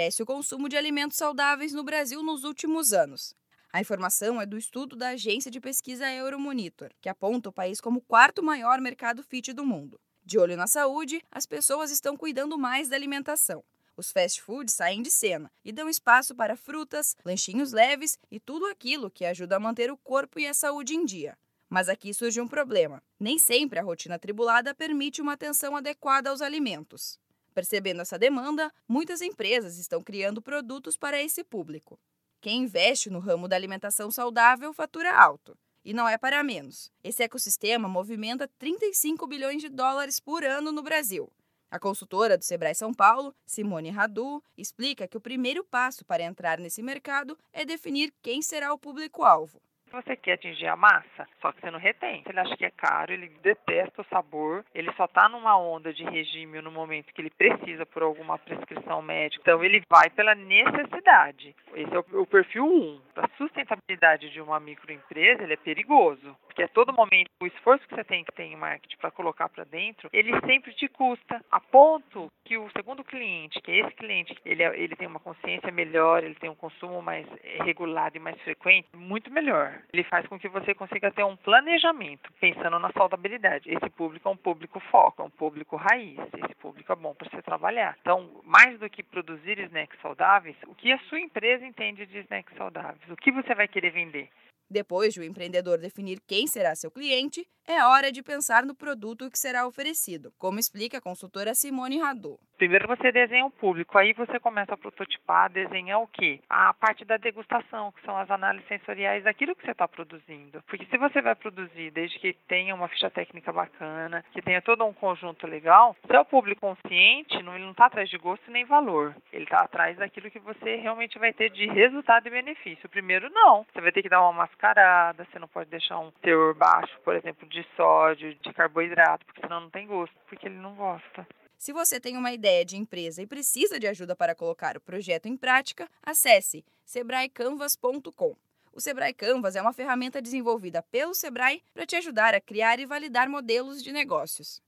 cresce o consumo de alimentos saudáveis no Brasil nos últimos anos. A informação é do estudo da agência de pesquisa Euromonitor, que aponta o país como o quarto maior mercado fit do mundo. De olho na saúde, as pessoas estão cuidando mais da alimentação. Os fast foods saem de cena e dão espaço para frutas, lanchinhos leves e tudo aquilo que ajuda a manter o corpo e a saúde em dia. Mas aqui surge um problema. Nem sempre a rotina tribulada permite uma atenção adequada aos alimentos. Percebendo essa demanda, muitas empresas estão criando produtos para esse público. Quem investe no ramo da alimentação saudável fatura alto. E não é para menos. Esse ecossistema movimenta 35 bilhões de dólares por ano no Brasil. A consultora do Sebrae São Paulo, Simone Radu, explica que o primeiro passo para entrar nesse mercado é definir quem será o público-alvo você quer atingir a massa, só que você não retém. Ele acha que é caro, ele detesta o sabor, ele só está numa onda de regime no momento que ele precisa por alguma prescrição médica. Então ele vai pela necessidade. Esse é o perfil 1. Para a sustentabilidade de uma microempresa, ele é perigoso, porque a todo momento o esforço que você tem que ter em marketing para colocar para dentro, ele sempre te custa, a ponto que o segundo cliente, que é esse cliente, ele, é, ele tem uma consciência melhor, ele tem um consumo mais regulado e mais frequente, muito melhor. Ele faz com que você consiga ter um planejamento pensando na saudabilidade. Esse público é um público foco, é um público raiz. Esse público é bom para você trabalhar. Então, mais do que produzir snacks saudáveis, o que a sua empresa entende de snacks saudáveis? O que você vai querer vender? Depois de o empreendedor definir quem será seu cliente, é hora de pensar no produto que será oferecido, como explica a consultora Simone Radu. Primeiro você desenha o público, aí você começa a prototipar, desenhar o quê? A parte da degustação, que são as análises sensoriais daquilo que você está produzindo. Porque se você vai produzir desde que tenha uma ficha técnica bacana, que tenha todo um conjunto legal, se é o público consciente, ele não está atrás de gosto nem valor. Ele está atrás daquilo que você realmente vai ter de resultado e benefício. Primeiro, não. Você vai ter que dar uma mascarada, você não pode deixar um teor baixo, por exemplo, de sódio, de carboidrato, porque senão não tem gosto, porque ele não gosta. Se você tem uma ideia de empresa e precisa de ajuda para colocar o projeto em prática, acesse sebraecanvas.com. O Sebrae Canvas é uma ferramenta desenvolvida pelo Sebrae para te ajudar a criar e validar modelos de negócios.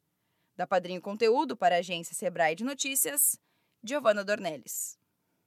Da Padrinho Conteúdo para a agência Sebrae de Notícias, Giovana Dornelles.